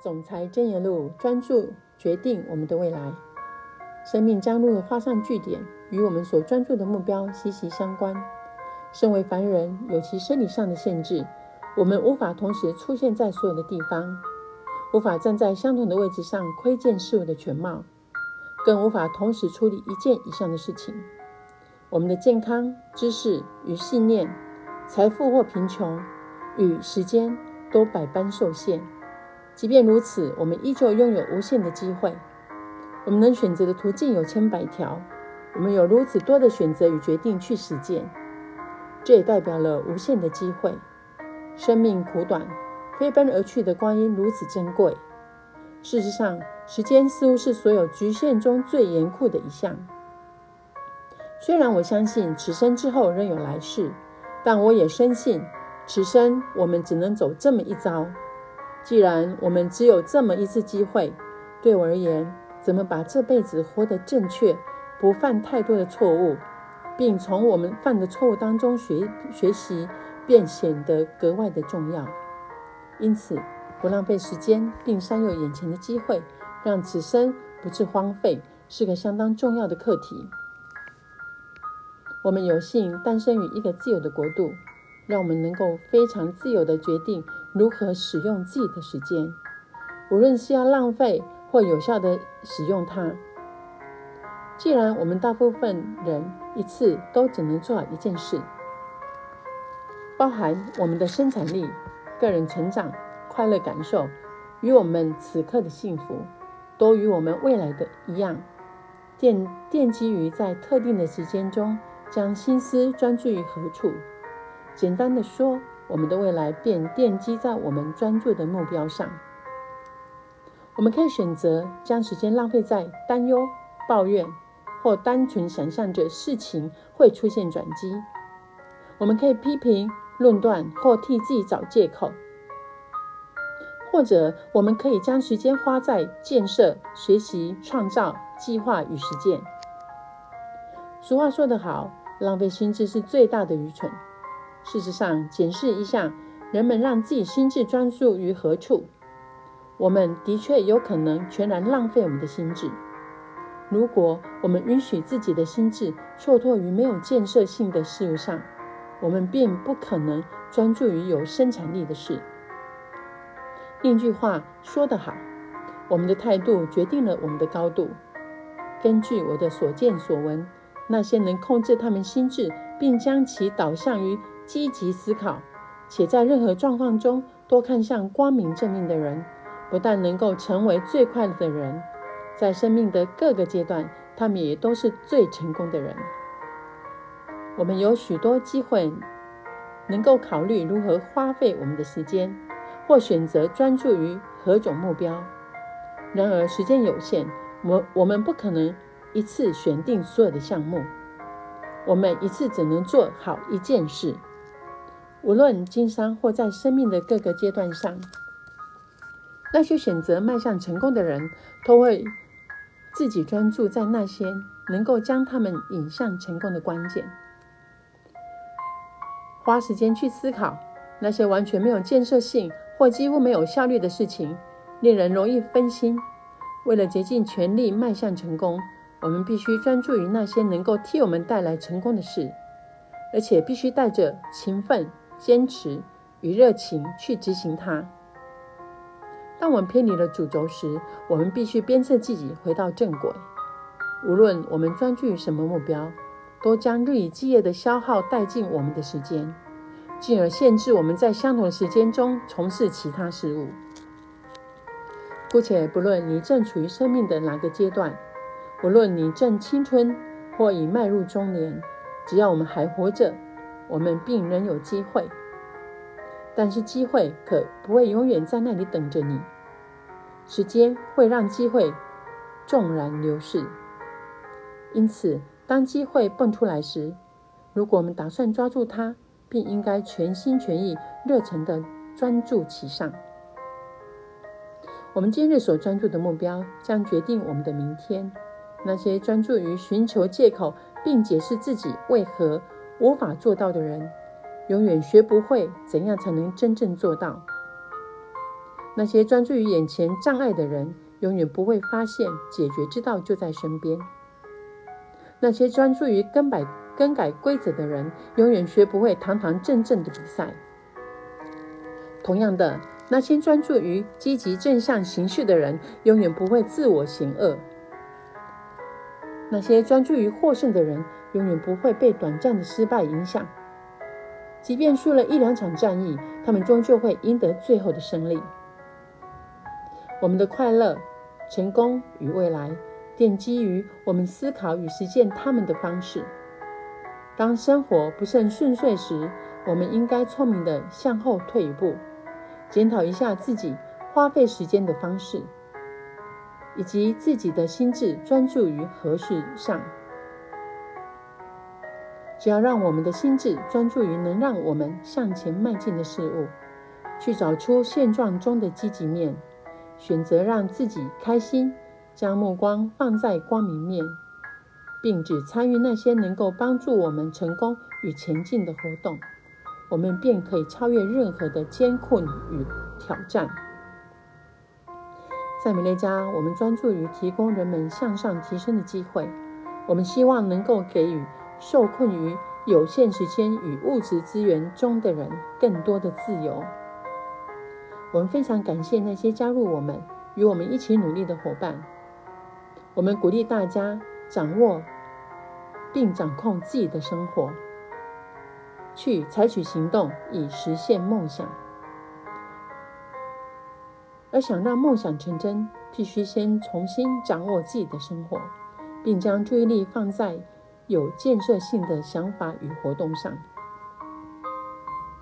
总裁箴言录：专注决定我们的未来。生命将路画上句点，与我们所专注的目标息息相关。身为凡人，有其生理上的限制，我们无法同时出现在所有的地方，无法站在相同的位置上窥见事物的全貌，更无法同时处理一件以上的事情。我们的健康、知识与信念、财富或贫穷与时间都百般受限。即便如此，我们依旧拥有无限的机会。我们能选择的途径有千百条，我们有如此多的选择与决定去实践。这也代表了无限的机会。生命苦短，飞奔而去的光阴如此珍贵。事实上，时间似乎是所有局限中最严酷的一项。虽然我相信此生之后仍有来世，但我也深信此生我们只能走这么一遭。既然我们只有这么一次机会，对我而言，怎么把这辈子活得正确，不犯太多的错误，并从我们犯的错误当中学学习，便显得格外的重要。因此，不浪费时间，并善用眼前的机会，让此生不致荒废，是个相当重要的课题。我们有幸诞生于一个自由的国度。让我们能够非常自由地决定如何使用自己的时间，无论是要浪费或有效的使用它。既然我们大部分人一次都只能做一件事，包含我们的生产力、个人成长、快乐感受与我们此刻的幸福，都与我们未来的一样，奠奠基于在特定的时间中将心思专注于何处。简单的说，我们的未来便奠基在我们专注的目标上。我们可以选择将时间浪费在担忧、抱怨，或单纯想象着事情会出现转机。我们可以批评、论断，或替自己找借口。或者，我们可以将时间花在建设、学习、创造、计划与实践。俗话说得好，浪费心智是最大的愚蠢。事实上，检视一下人们让自己心智专注于何处，我们的确有可能全然浪费我们的心智。如果我们允许自己的心智错脱于没有建设性的事物上，我们便不可能专注于有生产力的事。另一句话说得好：“我们的态度决定了我们的高度。”根据我的所见所闻，那些能控制他们心智，并将其导向于积极思考，且在任何状况中多看向光明正面的人，不但能够成为最快乐的人，在生命的各个阶段，他们也都是最成功的人。我们有许多机会能够考虑如何花费我们的时间，或选择专注于何种目标。然而，时间有限，我我们不可能一次选定所有的项目，我们一次只能做好一件事。无论经商或在生命的各个阶段上，那些选择迈向成功的人，都会自己专注在那些能够将他们引向成功的关键，花时间去思考那些完全没有建设性或几乎没有效率的事情，令人容易分心。为了竭尽全力迈向成功，我们必须专注于那些能够替我们带来成功的事，而且必须带着勤奋。坚持与热情去执行它。当我们偏离了主轴时，我们必须鞭策自己回到正轨。无论我们专注于什么目标，都将日以继夜地消耗殆尽我们的时间，进而限制我们在相同的时间中从事其他事物。姑且不论你正处于生命的哪个阶段，无论你正青春或已迈入中年，只要我们还活着。我们并仍有机会，但是机会可不会永远在那里等着你。时间会让机会纵然流逝，因此，当机会蹦出来时，如果我们打算抓住它，便应该全心全意、热忱地专注其上。我们今日所专注的目标，将决定我们的明天。那些专注于寻求借口，并解释自己为何。无法做到的人，永远学不会怎样才能真正做到。那些专注于眼前障碍的人，永远不会发现解决之道就在身边。那些专注于更改更改规则的人，永远学不会堂堂正正的比赛。同样的，那些专注于积极正向情绪的人，永远不会自我嫌恶。那些专注于获胜的人，永远不会被短暂的失败影响。即便输了一两场战役，他们终究会赢得最后的胜利。我们的快乐、成功与未来。奠基于我们思考与实践他们的方式。当生活不甚顺遂时，我们应该聪明地向后退一步，检讨一下自己花费时间的方式，以及自己的心智专注于何事上。只要让我们的心智专注于能让我们向前迈进的事物，去找出现状中的积极面，选择让自己开心。将目光放在光明面，并只参与那些能够帮助我们成功与前进的活动，我们便可以超越任何的艰困与挑战。在美乐家，我们专注于提供人们向上提升的机会。我们希望能够给予受困于有限时间与物质资源中的人更多的自由。我们非常感谢那些加入我们、与我们一起努力的伙伴。我们鼓励大家掌握并掌控自己的生活，去采取行动以实现梦想。而想让梦想成真，必须先重新掌握自己的生活，并将注意力放在有建设性的想法与活动上。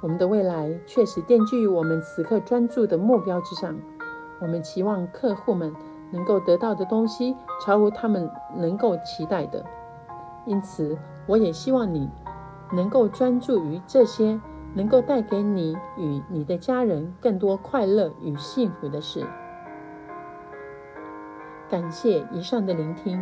我们的未来确实奠基于我们此刻专注的目标之上。我们期望客户们。能够得到的东西超乎他们能够期待的，因此我也希望你能够专注于这些能够带给你与你的家人更多快乐与幸福的事。感谢以上的聆听。